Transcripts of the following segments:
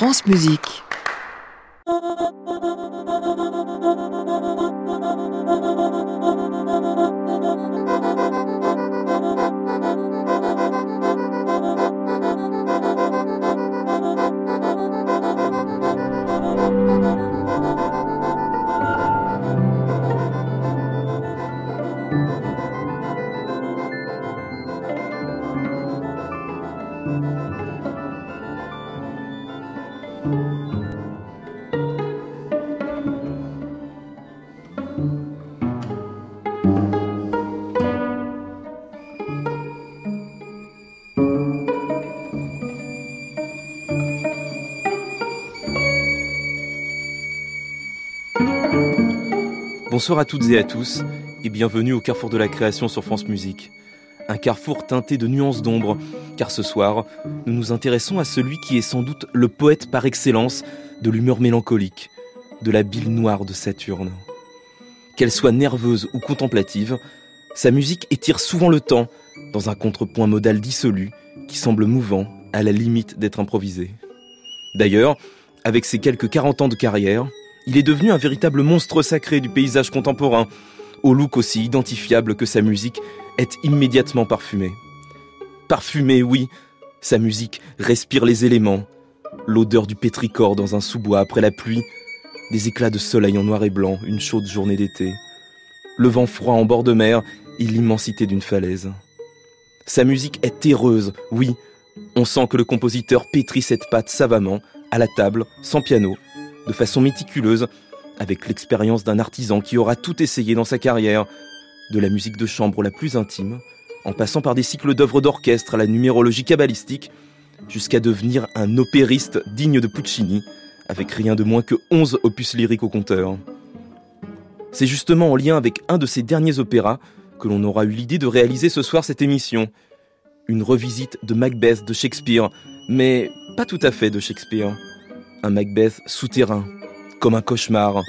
France Musique. Bonsoir à toutes et à tous et bienvenue au Carrefour de la création sur France Musique. Un carrefour teinté de nuances d'ombre, car ce soir, nous nous intéressons à celui qui est sans doute le poète par excellence de l'humeur mélancolique, de la bile noire de Saturne. Qu'elle soit nerveuse ou contemplative, sa musique étire souvent le temps dans un contrepoint modal dissolu qui semble mouvant à la limite d'être improvisé. D'ailleurs, avec ses quelques 40 ans de carrière, il est devenu un véritable monstre sacré du paysage contemporain, au look aussi identifiable que sa musique est immédiatement parfumée. Parfumée, oui, sa musique respire les éléments, l'odeur du pétrichor dans un sous-bois après la pluie, des éclats de soleil en noir et blanc, une chaude journée d'été, le vent froid en bord de mer et l'immensité d'une falaise. Sa musique est terreuse, oui, on sent que le compositeur pétrit cette pâte savamment, à la table, sans piano, de façon méticuleuse, avec l'expérience d'un artisan qui aura tout essayé dans sa carrière, de la musique de chambre la plus intime, en passant par des cycles d'œuvres d'orchestre à la numérologie cabalistique, jusqu'à devenir un opériste digne de Puccini, avec rien de moins que 11 opus lyriques au compteur. C'est justement en lien avec un de ses derniers opéras que l'on aura eu l'idée de réaliser ce soir cette émission. Une revisite de Macbeth de Shakespeare, mais pas tout à fait de Shakespeare un Macbeth souterrain, comme un cauchemar,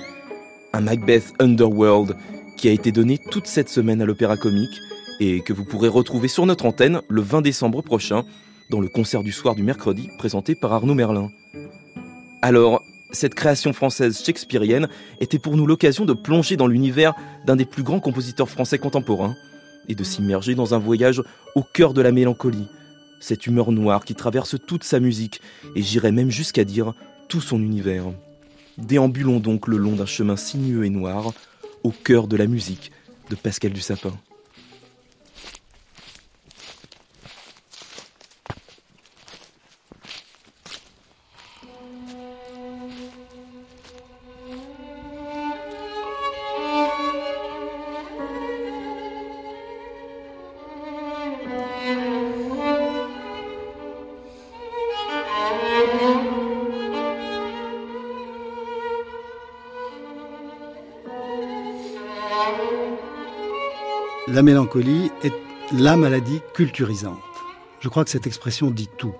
un Macbeth Underworld qui a été donné toute cette semaine à l'Opéra Comique et que vous pourrez retrouver sur notre antenne le 20 décembre prochain dans le concert du soir du mercredi présenté par Arnaud Merlin. Alors, cette création française shakespearienne était pour nous l'occasion de plonger dans l'univers d'un des plus grands compositeurs français contemporains et de s'immerger dans un voyage au cœur de la mélancolie, cette humeur noire qui traverse toute sa musique et j'irais même jusqu'à dire son univers. Déambulons donc le long d'un chemin sinueux et noir, au cœur de la musique de Pascal Dussapin. La mélancolie est la maladie culturisante. Je crois que cette expression dit tout.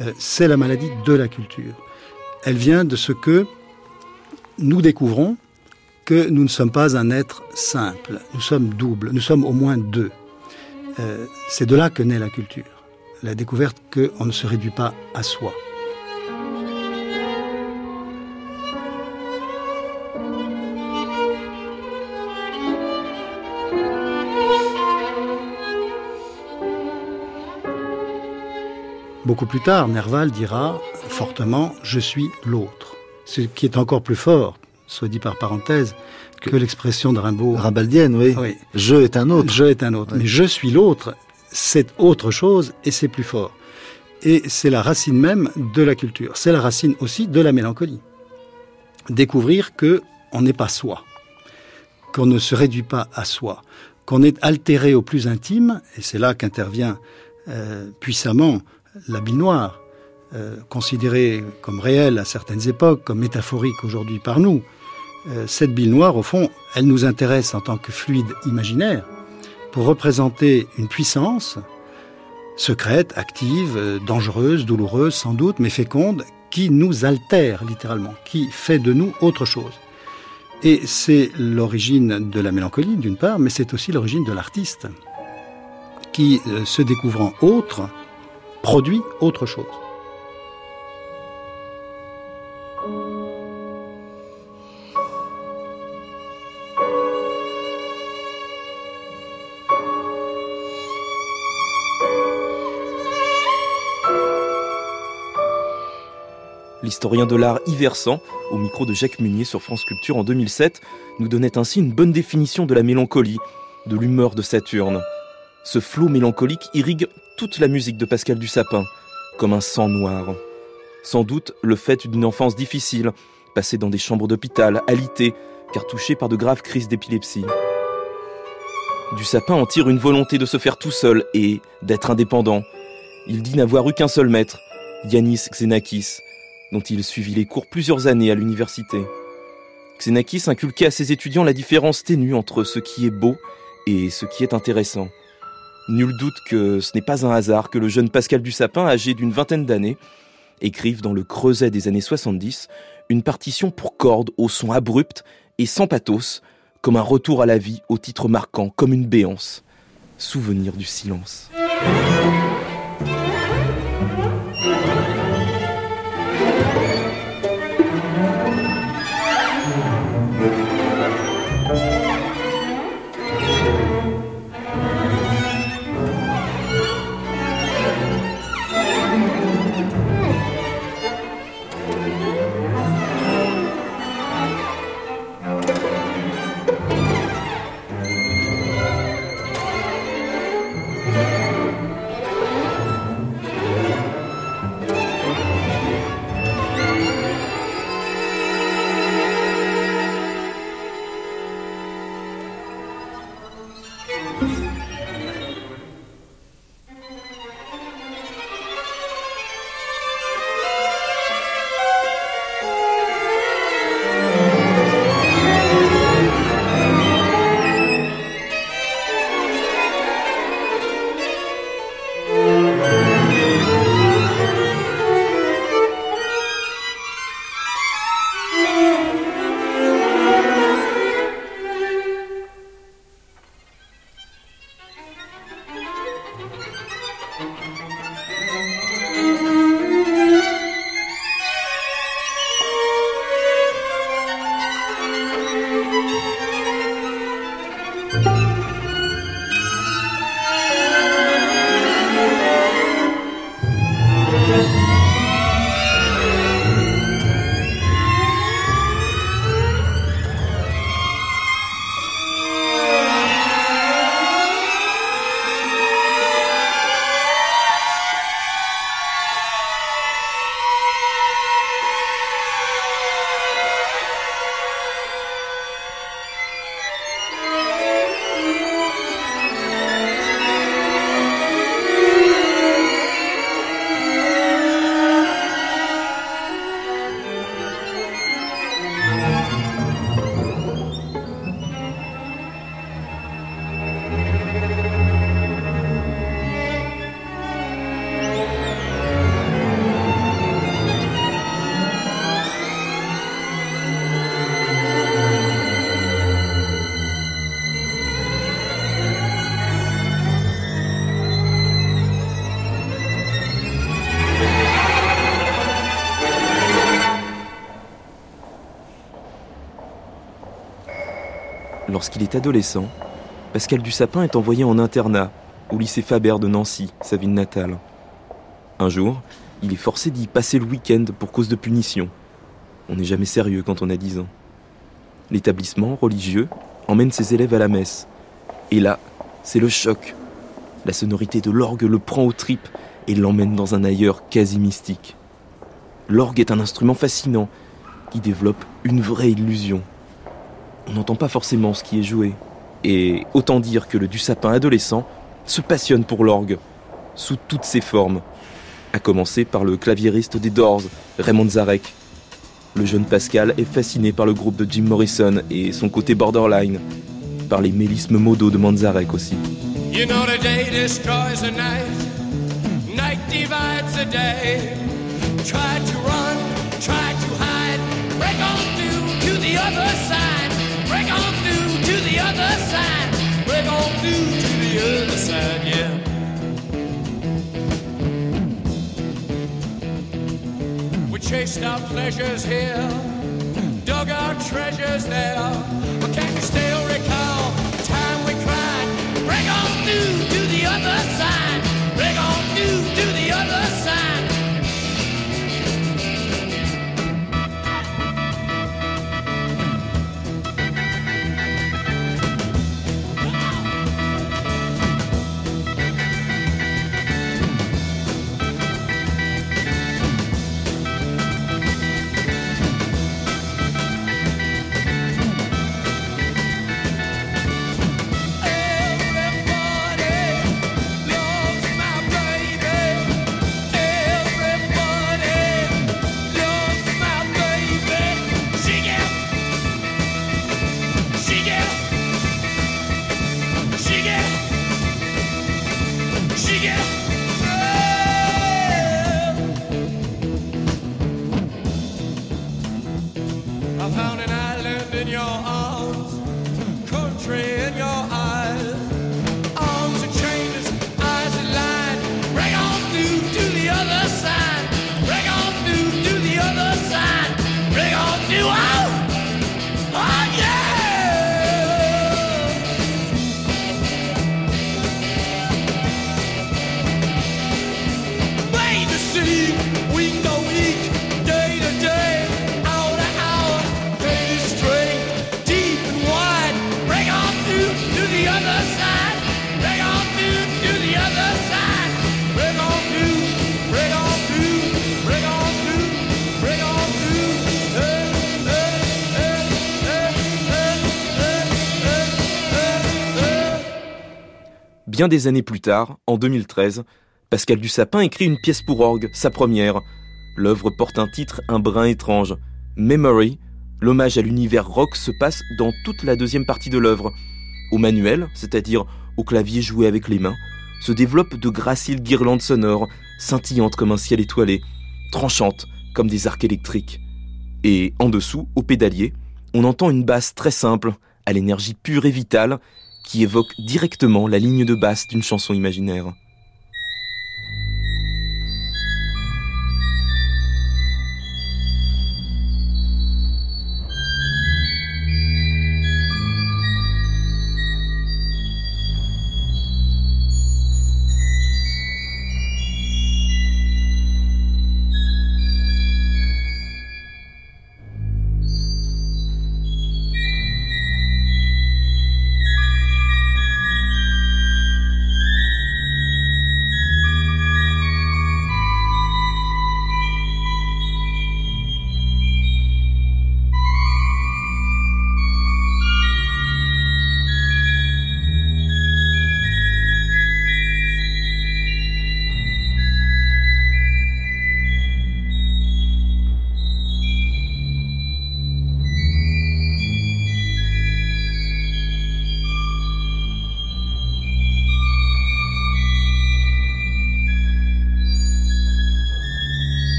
Euh, c'est la maladie de la culture. Elle vient de ce que nous découvrons que nous ne sommes pas un être simple, nous sommes doubles, nous sommes au moins deux. Euh, c'est de là que naît la culture, la découverte qu'on ne se réduit pas à soi. Beaucoup plus tard, Nerval dira fortement Je suis l'autre. Ce qui est encore plus fort, soit dit par parenthèse, que, l'expression de Rimbaud. Rimbaldienne, oui. Je est un autre. Je est un autre. Mais je suis l'autre, c'est autre chose et c'est plus fort. Et c'est la racine même de la culture. C'est la racine aussi de la mélancolie. Découvrir que on n'est pas soi, qu'on ne se réduit pas à soi, qu'on est altéré au plus intime, et c'est là qu'intervient euh, puissamment la noire, euh, considérée comme réelle à certaines époques, comme métaphorique aujourd'hui par nous, euh, cette bille noire, au fond, elle nous intéresse en tant que fluide imaginaire pour représenter une puissance secrète, active, euh, dangereuse, douloureuse sans doute, mais féconde, qui nous altère littéralement, qui fait de nous autre chose. Et c'est l'origine de la mélancolie, d'une part, mais c'est aussi l'origine de l'artiste, qui, se découvrant autre, produit autre chose. L'historien de l'art Yversant, au micro de Jacques Munier sur France Culture en 2007, nous donnait ainsi une bonne définition de la mélancolie, de l'humeur de Saturne. Ce flot mélancolique irrigue toute la musique de Pascal Dussapin, comme un sang noir. Sans doute le fait d'une enfance difficile, passée dans des chambres d'hôpital, alitée, car touché par de graves crises d'épilepsie. Dussapin en tire une volonté de se faire tout seul et d'être indépendant. Il dit n'avoir eu qu'un seul maître, Yanis Xenakis, dont il suivit les cours plusieurs années à l'université. Xenakis inculquait à ses étudiants la différence ténue entre ce qui est beau et ce qui est intéressant. Nul doute que ce n'est pas un hasard que le jeune Pascal Dussapin, âgé d'une vingtaine d'années, écrive dans le creuset des années 70 une partition pour cordes au son abrupt et sans pathos, comme un retour à la vie au titre marquant, comme une béance. Souvenir du silence. Adolescent, Pascal Dussapin est envoyé en internat au lycée Faber de Nancy, sa ville natale. Un jour, il est forcé d'y passer le week-end pour cause de punition. On n'est jamais sérieux quand on a 10 ans. L'établissement religieux emmène ses élèves à la messe. Et là, c'est le choc. La sonorité de l'orgue le prend aux tripes et l'emmène dans un ailleurs quasi mystique. L'orgue est un instrument fascinant qui développe une vraie illusion on n'entend pas forcément ce qui est joué. Et autant dire que le du sapin adolescent se passionne pour l'orgue, sous toutes ses formes, à commencer par le claviériste des Doors, Raymond Zarek. Le jeune Pascal est fasciné par le groupe de Jim Morrison et son côté borderline, par les mélismes modaux de Manzarek aussi. You know the day destroys the night, night divides the day. Try to run, try to We chased our pleasures here, dug our treasures there. Bien des années plus tard, en 2013, Pascal Dussapin écrit une pièce pour orgue, sa première. L'œuvre porte un titre un brin étrange. Memory, l'hommage à l'univers rock se passe dans toute la deuxième partie de l'œuvre. Au manuel, c'est-à-dire au clavier joué avec les mains, se développent de graciles guirlandes sonores, scintillantes comme un ciel étoilé, tranchantes comme des arcs électriques. Et en dessous, au pédalier, on entend une basse très simple, à l'énergie pure et vitale, qui évoque directement la ligne de basse d'une chanson imaginaire.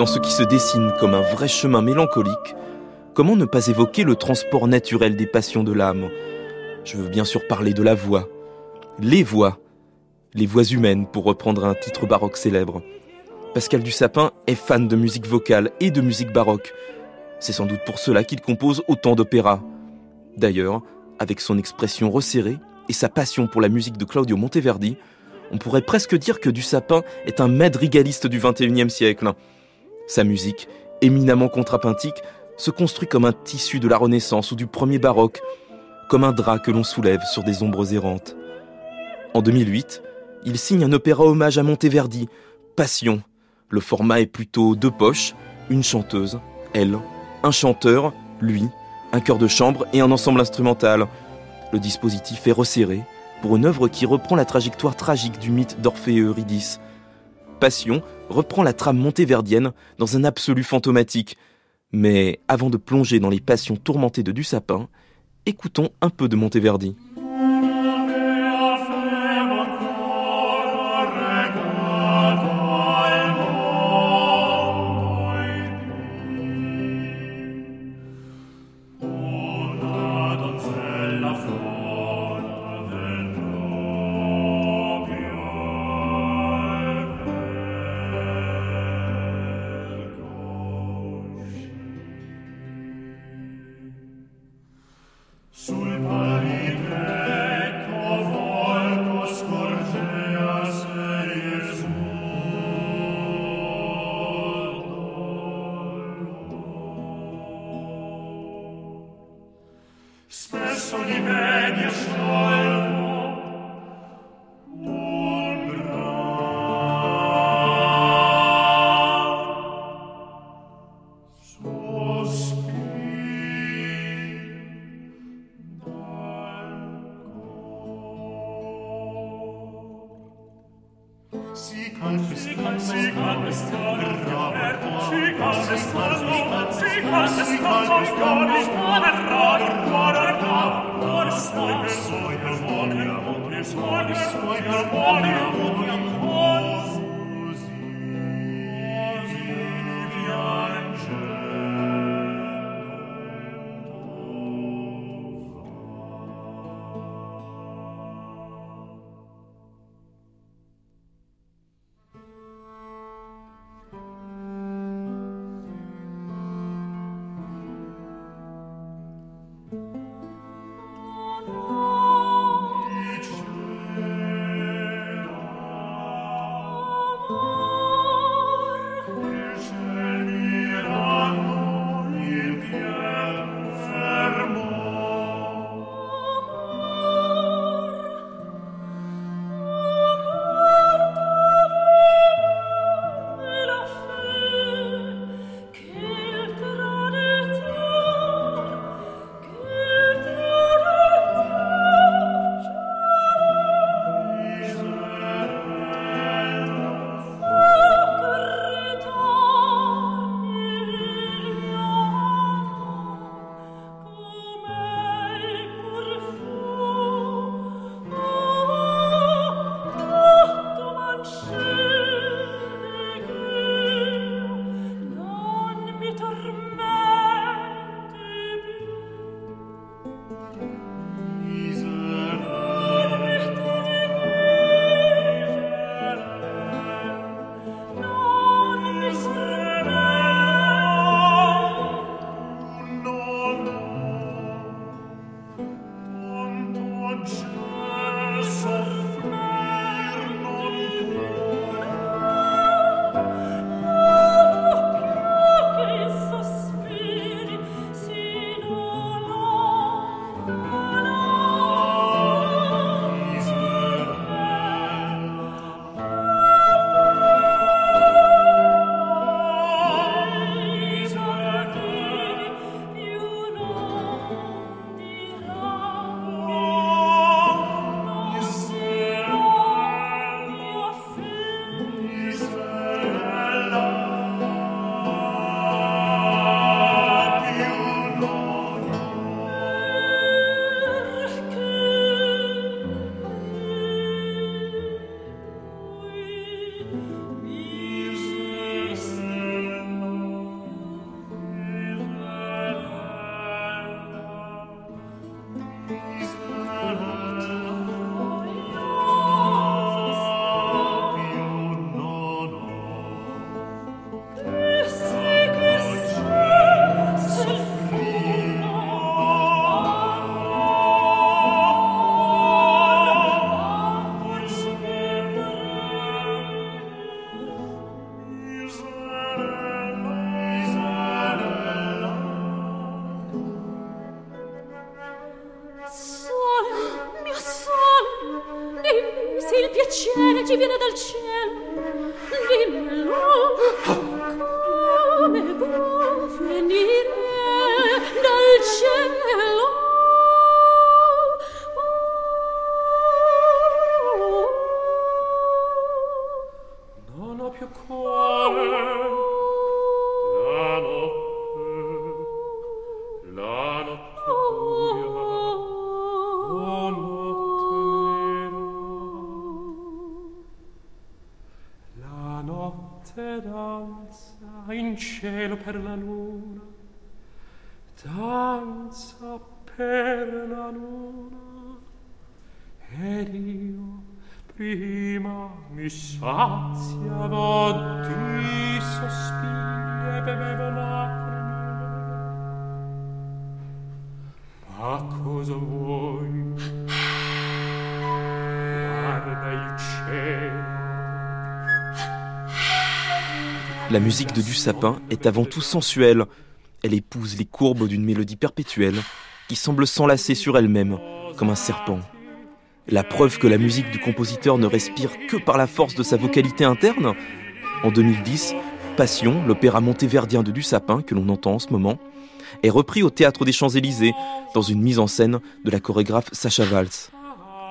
Dans ce qui se dessine comme un vrai chemin mélancolique, comment ne pas évoquer le transport naturel des passions de l'âme? Je veux bien sûr parler de la voix. Les voix. Les voix humaines, pour reprendre un titre baroque célèbre. Pascal Dussapin est fan de musique vocale et de musique baroque. C'est sans doute pour cela qu'il compose autant d'opéras. D'ailleurs, avec son expression resserrée et sa passion pour la musique de Claudio Monteverdi, on pourrait presque dire que Dussapin est un madrigaliste du XXIe siècle. Sa musique, éminemment contrapuntique, se construit comme un tissu de la Renaissance ou du premier baroque, comme un drap que l'on soulève sur des ombres errantes. En 2008, il signe un opéra hommage à Monteverdi, Passion, le format est plutôt deux poches, une chanteuse, elle, un chanteur, lui, un chœur de chambre et un ensemble instrumental. Le dispositif est resserré pour une œuvre qui reprend la trajectoire tragique du mythe d'Orphée et Eurydice. Passion reprend la trame montéverdienne dans un absolu fantomatique. Mais avant de plonger dans les passions tourmentées de Dussapin, écoutons un peu de Monteverdi. Per la luna danza per la luna. Ed io prima mi saziavo di sospiri e bevevo lacrime. Ma cosa vuoi La musique de Du Sapin est avant tout sensuelle. Elle épouse les courbes d'une mélodie perpétuelle qui semble s'enlacer sur elle-même comme un serpent. La preuve que la musique du compositeur ne respire que par la force de sa vocalité interne En 2010, Passion, l'opéra montéverdien de Du Sapin que l'on entend en ce moment, est repris au théâtre des Champs-Élysées dans une mise en scène de la chorégraphe Sacha Valls.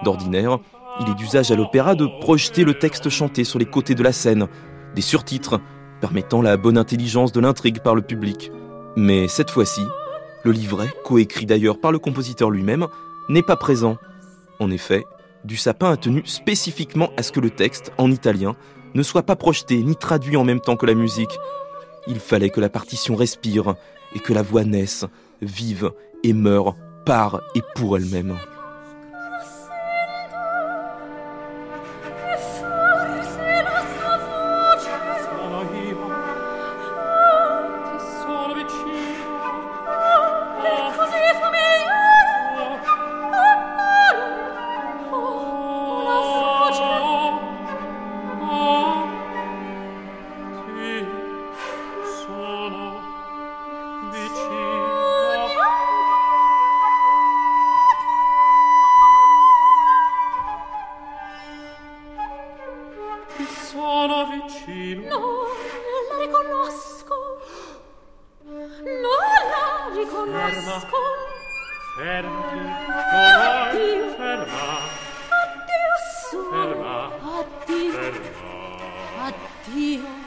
D'ordinaire, il est d'usage à l'opéra de projeter le texte chanté sur les côtés de la scène, des surtitres permettant la bonne intelligence de l'intrigue par le public. Mais cette fois-ci, le livret, coécrit d'ailleurs par le compositeur lui-même, n'est pas présent. En effet, Du Sapin a tenu spécifiquement à ce que le texte, en italien, ne soit pas projeté ni traduit en même temps que la musique. Il fallait que la partition respire et que la voix naisse, vive et meure par et pour elle-même. here.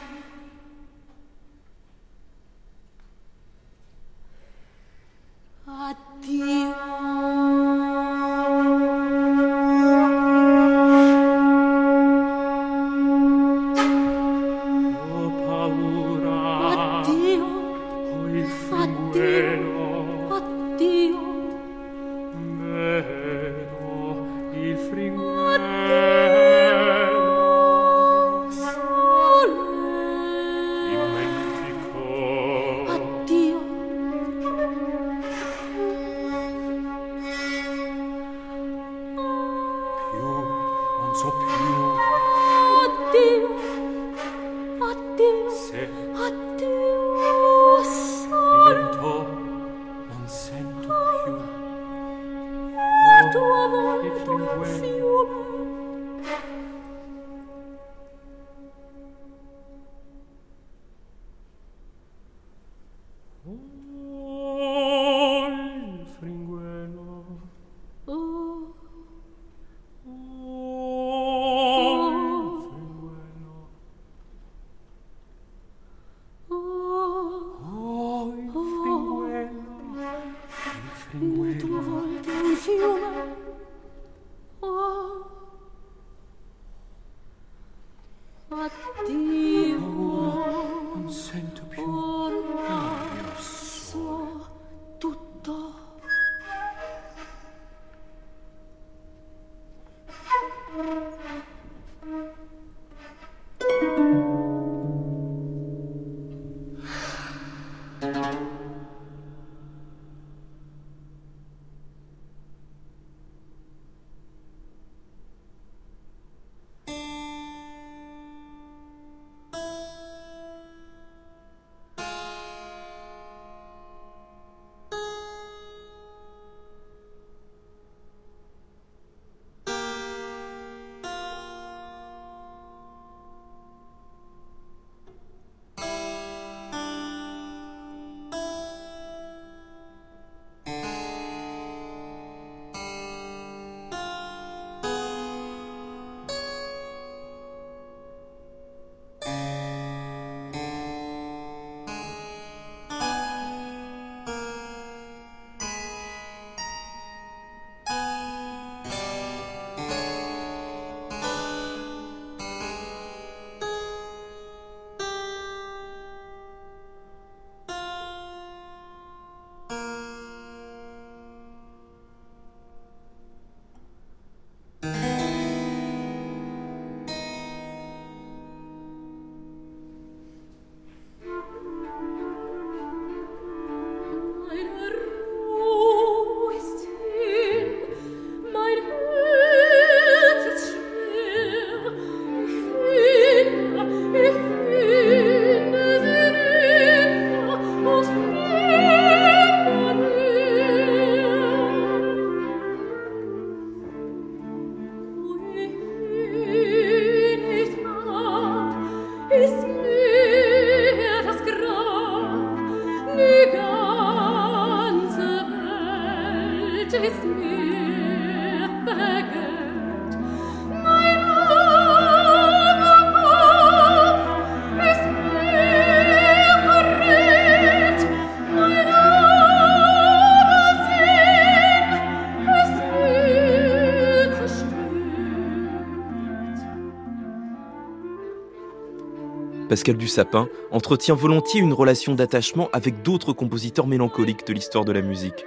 Pascal Dussapin entretient volontiers une relation d'attachement avec d'autres compositeurs mélancoliques de l'histoire de la musique.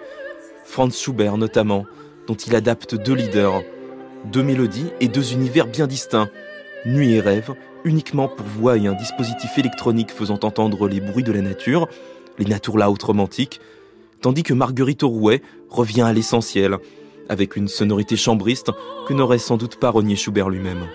Franz Schubert notamment, dont il adapte deux leaders, deux mélodies et deux univers bien distincts, Nuit et rêve, uniquement pour voix et un dispositif électronique faisant entendre les bruits de la nature, les natures là romantiques, tandis que Marguerite Aurouet revient à l'essentiel, avec une sonorité chambriste que n'aurait sans doute pas renié Schubert lui-même.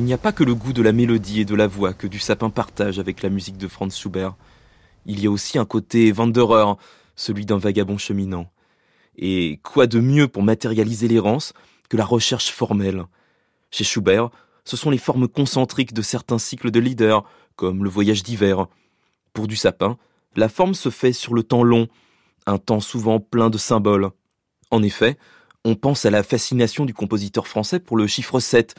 Il n'y a pas que le goût de la mélodie et de la voix que du sapin partage avec la musique de Franz Schubert. Il y a aussi un côté Wanderer, celui d'un vagabond cheminant. Et quoi de mieux pour matérialiser l'errance que la recherche formelle? Chez Schubert, ce sont les formes concentriques de certains cycles de leader, comme le voyage d'hiver. Pour du sapin, la forme se fait sur le temps long, un temps souvent plein de symboles. En effet, on pense à la fascination du compositeur français pour le chiffre 7,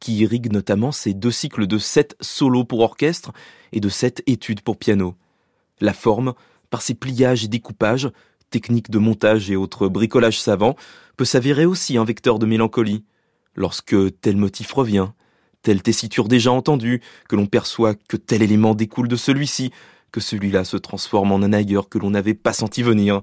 qui irrigue notamment ses deux cycles de sept solos pour orchestre et de sept études pour piano. La forme, par ses pliages et découpages, techniques de montage et autres bricolages savants, peut s'avérer aussi un vecteur de mélancolie. Lorsque tel motif revient, telle tessiture déjà entendue, que l'on perçoit que tel élément découle de celui-ci, que celui-là se transforme en un ailleurs que l'on n'avait pas senti venir.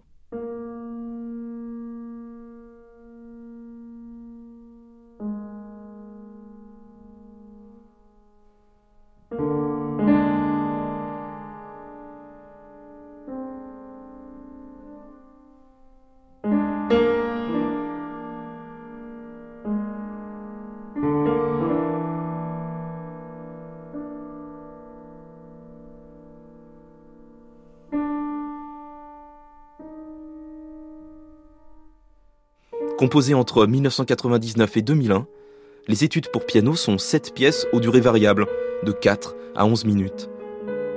Composé entre 1999 et 2001, les études pour piano sont 7 pièces aux durées variables, de 4 à 11 minutes.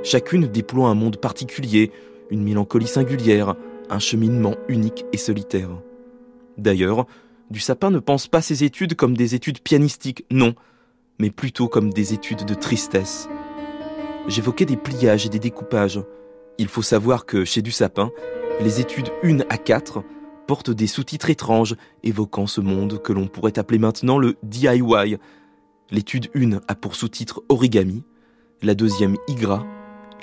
Chacune déploie un monde particulier, une mélancolie singulière, un cheminement unique et solitaire. D'ailleurs, Du Sapin ne pense pas ses études comme des études pianistiques, non, mais plutôt comme des études de tristesse. J'évoquais des pliages et des découpages. Il faut savoir que chez Du Sapin, les études 1 à 4 des sous-titres étranges évoquant ce monde que l'on pourrait appeler maintenant le DIY. L'étude 1 a pour sous-titre Origami, la deuxième Igra,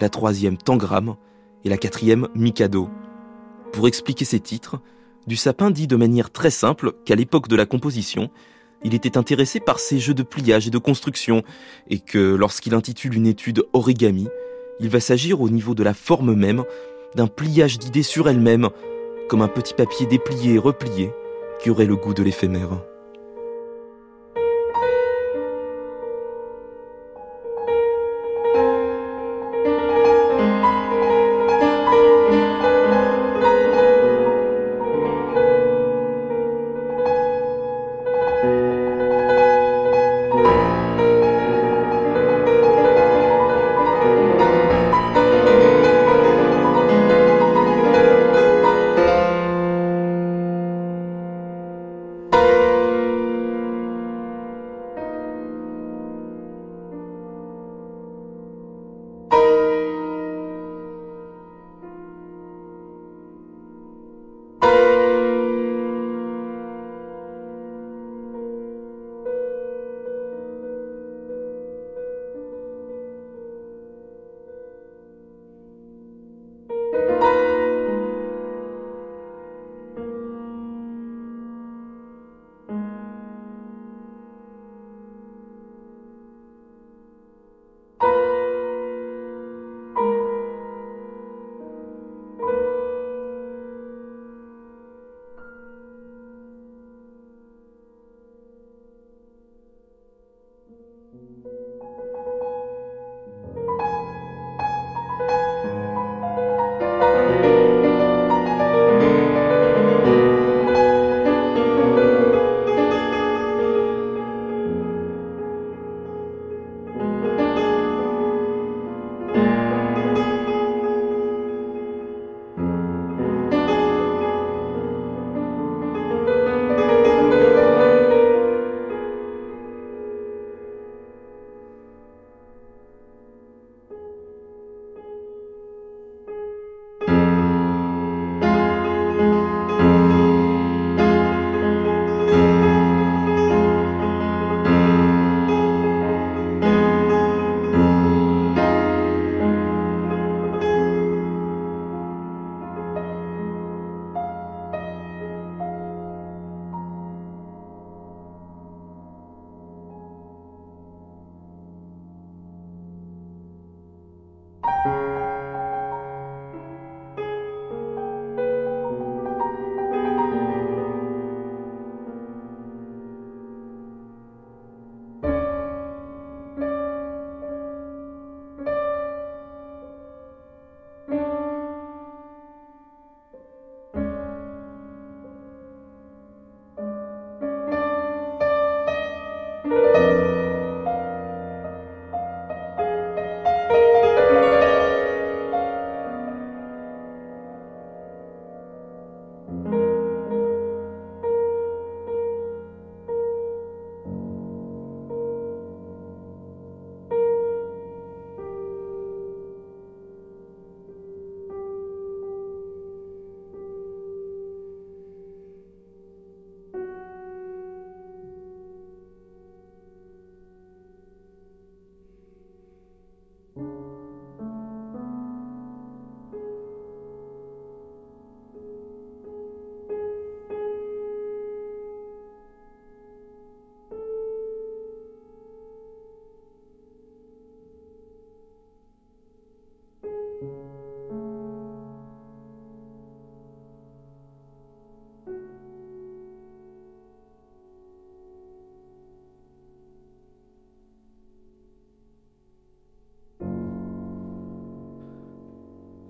la troisième Tangram et la quatrième Mikado. Pour expliquer ces titres, Du Sapin dit de manière très simple qu'à l'époque de la composition, il était intéressé par ces jeux de pliage et de construction, et que lorsqu'il intitule une étude origami, il va s'agir au niveau de la forme même d'un pliage d'idées sur elle-même, comme un petit papier déplié et replié qui aurait le goût de l'éphémère.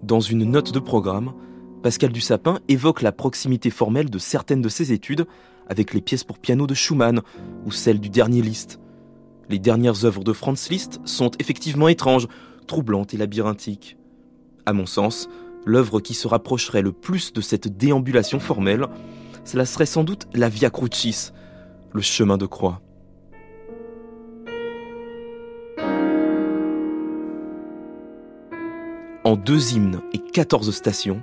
Dans une note de programme, Pascal Dussapin évoque la proximité formelle de certaines de ses études avec les pièces pour piano de Schumann ou celles du dernier Liszt. Les dernières œuvres de Franz Liszt sont effectivement étranges, troublantes et labyrinthiques. À mon sens, l'œuvre qui se rapprocherait le plus de cette déambulation formelle, cela serait sans doute la Via Crucis, le chemin de croix. En deux hymnes et quatorze stations,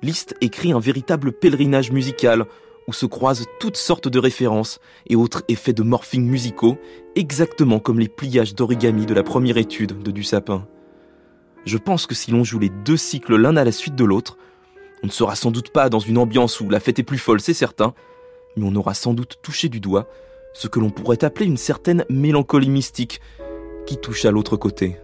Liszt écrit un véritable pèlerinage musical où se croisent toutes sortes de références et autres effets de morphing musicaux, exactement comme les pliages d'origami de la première étude de Dussapin. Je pense que si l'on joue les deux cycles l'un à la suite de l'autre, on ne sera sans doute pas dans une ambiance où la fête est plus folle, c'est certain, mais on aura sans doute touché du doigt ce que l'on pourrait appeler une certaine mélancolie mystique qui touche à l'autre côté.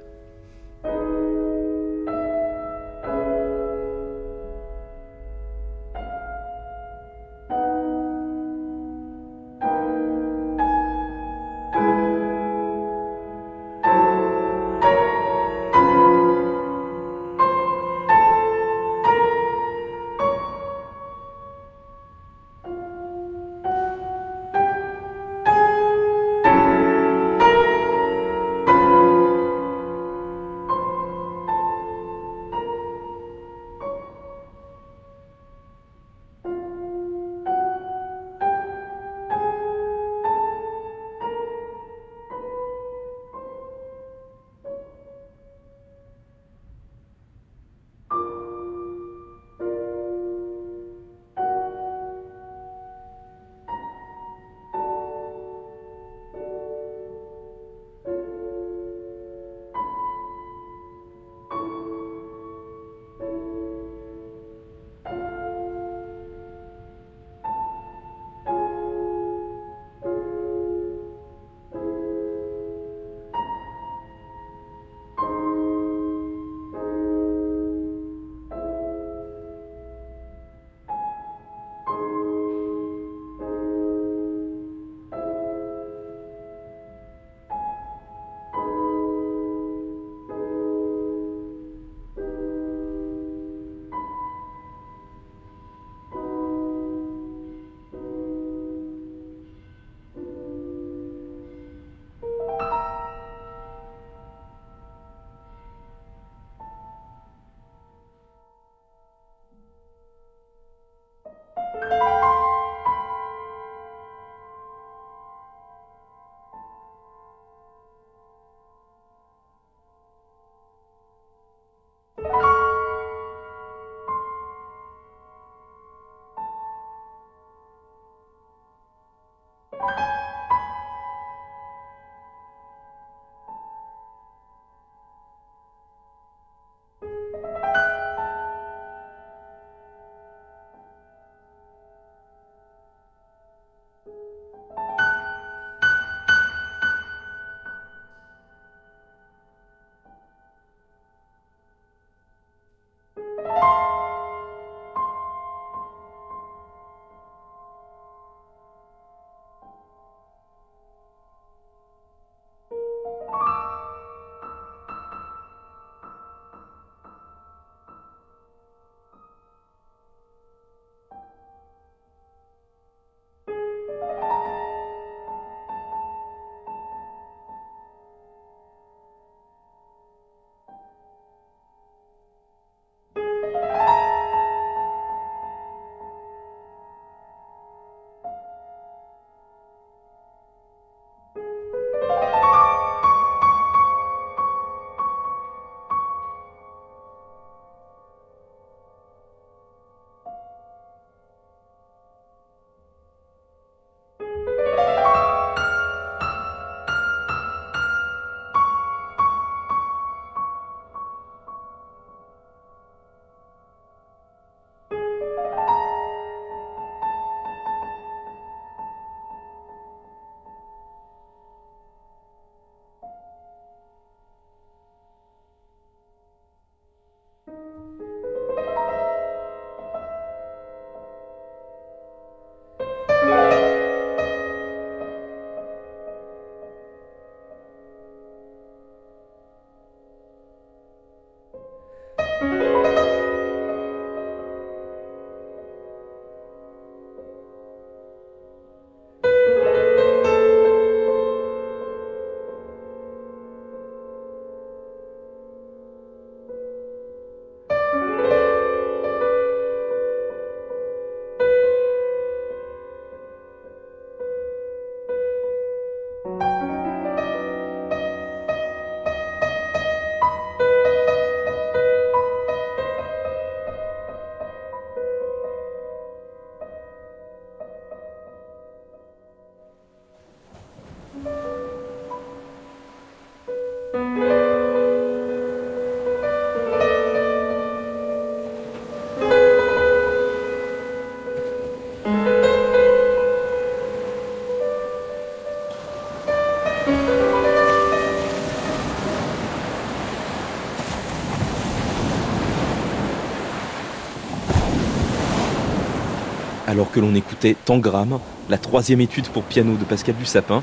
Alors que l'on écoutait Tangram, la troisième étude pour piano de Pascal Dussapin,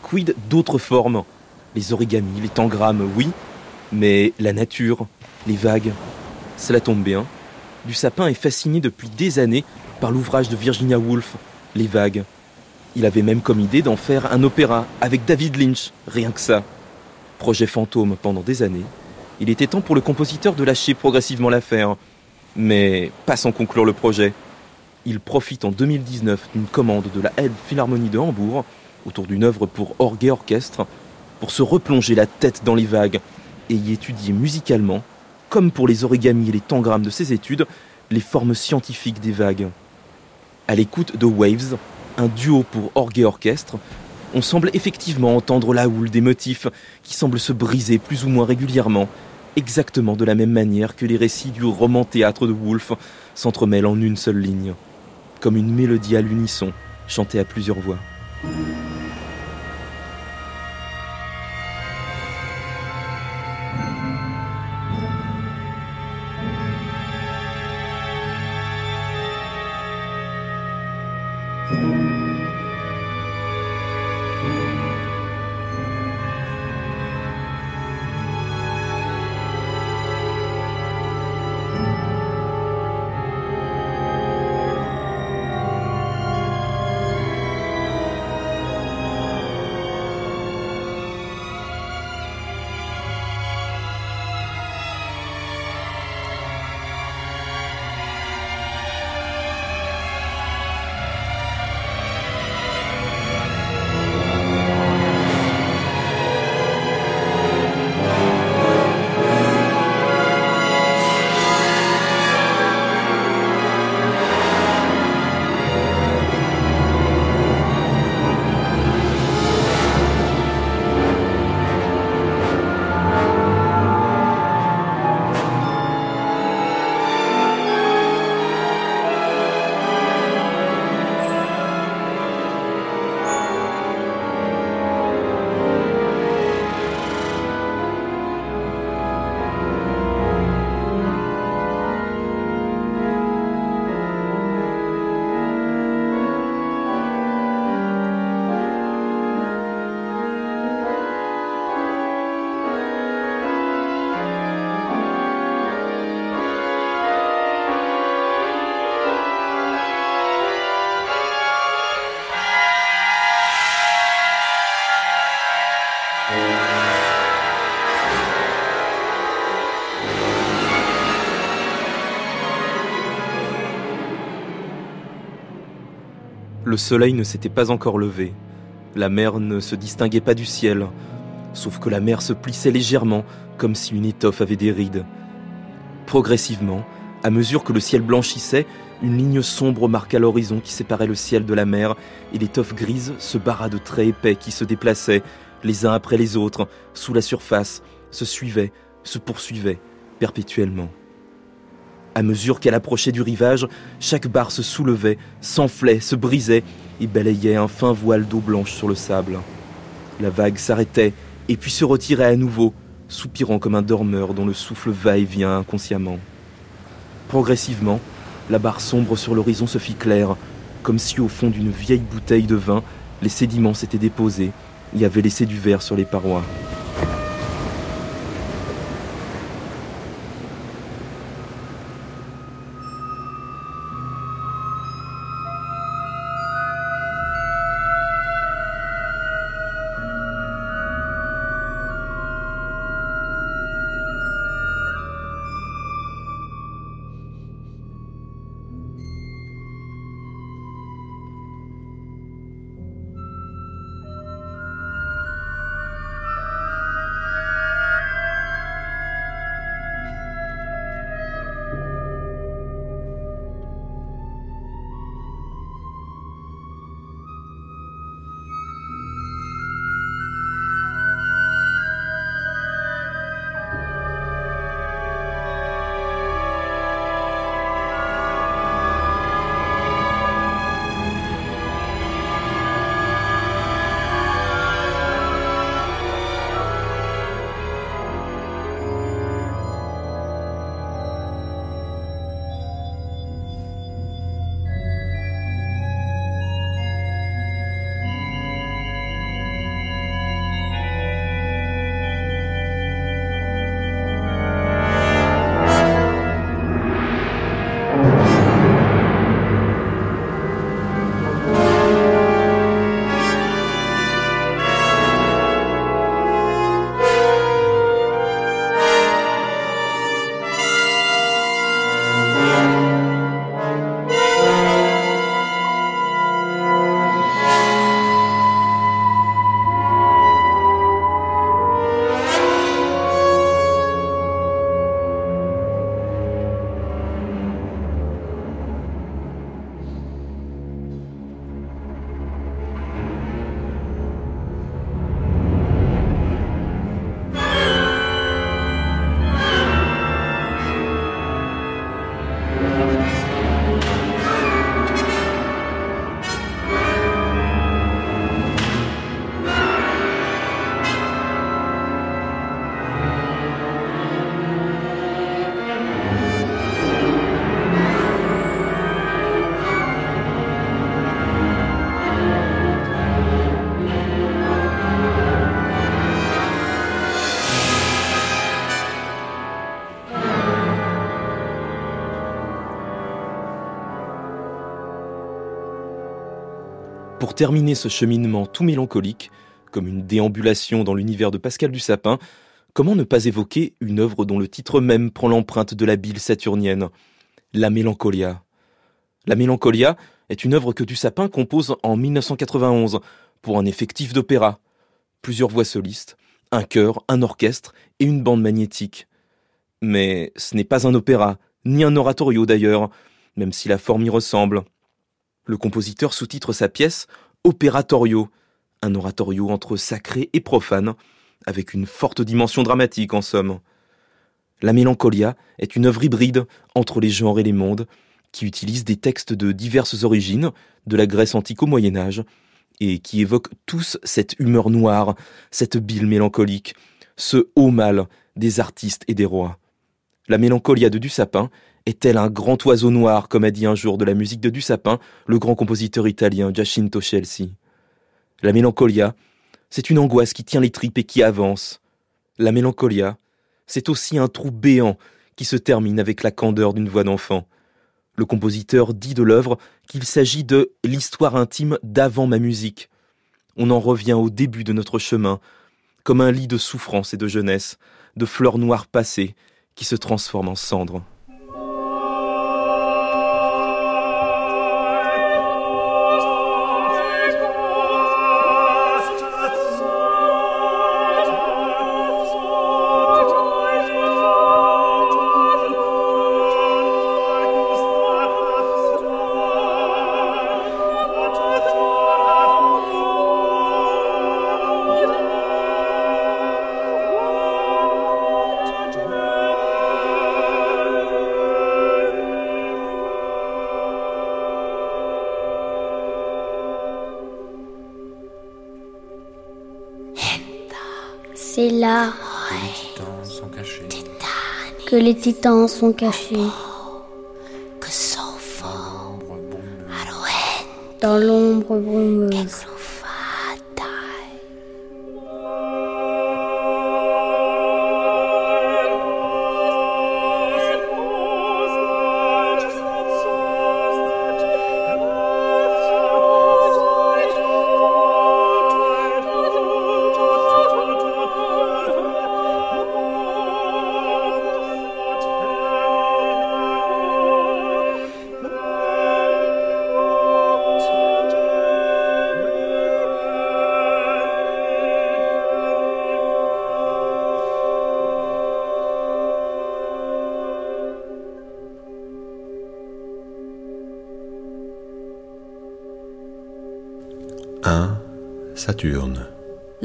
quid d'autres formes? Les origamis, les tangrammes, oui, mais la nature, les vagues, cela tombe bien. Dussapin est fasciné depuis des années par l'ouvrage de Virginia Woolf, Les vagues. Il avait même comme idée d'en faire un opéra avec David Lynch, rien que ça. Projet fantôme pendant des années. Il était temps pour le compositeur de lâcher progressivement l'affaire. Mais pas sans conclure le projet il profite en 2019 d'une commande de la Philharmonie de Hambourg autour d'une œuvre pour orgue et orchestre pour se replonger la tête dans les vagues et y étudier musicalement, comme pour les origamis et les tangrammes de ses études, les formes scientifiques des vagues. À l'écoute de Waves, un duo pour orgue et orchestre, on semble effectivement entendre la houle des motifs qui semblent se briser plus ou moins régulièrement, exactement de la même manière que les récits du roman théâtre de Woolf s'entremêlent en une seule ligne comme une mélodie à l'unisson, chantée à plusieurs voix. Le soleil ne s'était pas encore levé. La mer ne se distinguait pas du ciel, sauf que la mer se plissait légèrement, comme si une étoffe avait des rides. Progressivement, à mesure que le ciel blanchissait, une ligne sombre marqua l'horizon qui séparait le ciel de la mer, et l'étoffe grise se barra de traits épais qui se déplaçaient, les uns après les autres, sous la surface, se suivaient, se poursuivaient, perpétuellement. À mesure qu'elle approchait du rivage, chaque barre se soulevait, s'enflait, se brisait et balayait un fin voile d'eau blanche sur le sable. La vague s'arrêtait et puis se retirait à nouveau, soupirant comme un dormeur dont le souffle va et vient inconsciemment. Progressivement, la barre sombre sur l'horizon se fit claire, comme si au fond d'une vieille bouteille de vin, les sédiments s'étaient déposés et avaient laissé du verre sur les parois. Terminer ce cheminement tout mélancolique, comme une déambulation dans l'univers de Pascal Dussapin, comment ne pas évoquer une œuvre dont le titre même prend l'empreinte de la bile saturnienne La Mélancolia? La Mélancolia est une œuvre que Dussapin compose en 1991 pour un effectif d'opéra. Plusieurs voix solistes, un chœur, un orchestre et une bande magnétique. Mais ce n'est pas un opéra, ni un oratorio d'ailleurs, même si la forme y ressemble. Le compositeur sous-titre sa pièce Opératorio, un oratorio entre sacré et profane, avec une forte dimension dramatique en somme. La Mélancolia est une œuvre hybride entre les genres et les mondes, qui utilise des textes de diverses origines, de la Grèce antique au Moyen Âge, et qui évoquent tous cette humeur noire, cette bile mélancolique, ce haut mal des artistes et des rois. La Mélancolia de Dussapin est-elle un grand oiseau noir, comme a dit un jour de la musique de Dussapin le grand compositeur italien Giacinto Scelsi La Mélancolia, c'est une angoisse qui tient les tripes et qui avance. La Mélancolia, c'est aussi un trou béant qui se termine avec la candeur d'une voix d'enfant. Le compositeur dit de l'œuvre qu'il s'agit de l'histoire intime d'avant ma musique. On en revient au début de notre chemin, comme un lit de souffrance et de jeunesse, de fleurs noires passées qui se transforment en cendres. Les titans sont cachés. Dans l'ombre brumeuse.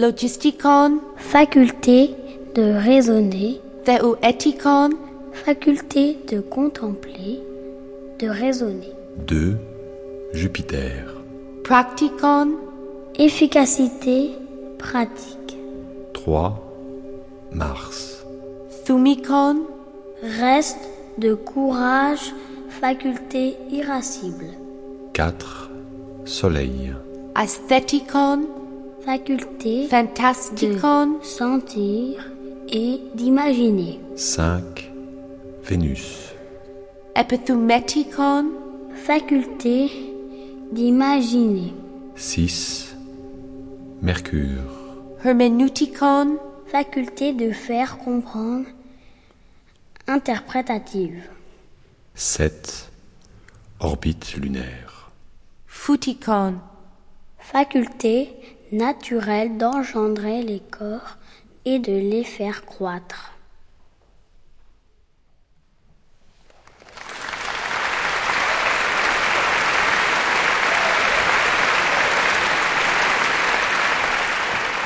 Logistikon. Faculté de raisonner. Theoetikon. Faculté de contempler, de raisonner. 2. Jupiter. Practicon. Efficacité, pratique. 3. Mars. Thumikon. Reste de courage, faculté irascible. 4. Soleil. Aestheticon. Faculté Fantasticon. de sentir et d'imaginer. 5. Vénus. Epithumeticon. Faculté d'imaginer. 6. Mercure. Hermeneuticon. Faculté de faire comprendre. Interprétative. 7. Orbite lunaire. Futicon. Faculté naturelle d'engendrer les corps et de les faire croître.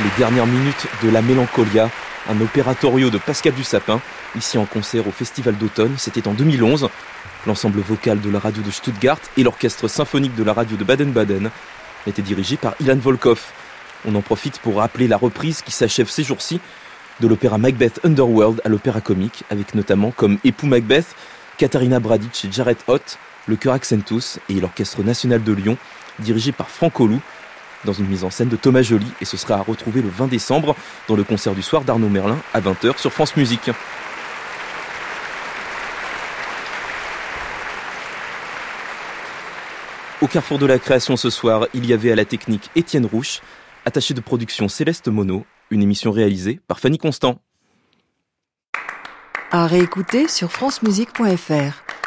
Les dernières minutes de La Mélancolia, un opératorio de Pascal Dussapin, ici en concert au Festival d'automne, c'était en 2011. L'ensemble vocal de la radio de Stuttgart et l'orchestre symphonique de la radio de Baden-Baden était dirigé par Ilan Volkov. On en profite pour rappeler la reprise qui s'achève ces jours-ci de l'opéra Macbeth Underworld à l'opéra comique, avec notamment comme époux Macbeth, Katharina Bradic et Jared Hott, le chœur Accentus et l'orchestre national de Lyon, dirigé par Franck Lou, dans une mise en scène de Thomas Joly, et ce sera à retrouver le 20 décembre dans le concert du soir d'Arnaud Merlin à 20h sur France Musique. Au carrefour de la création ce soir, il y avait à la technique Étienne Rouche, attaché de production Céleste Mono, une émission réalisée par Fanny Constant. À réécouter sur francemusique.fr.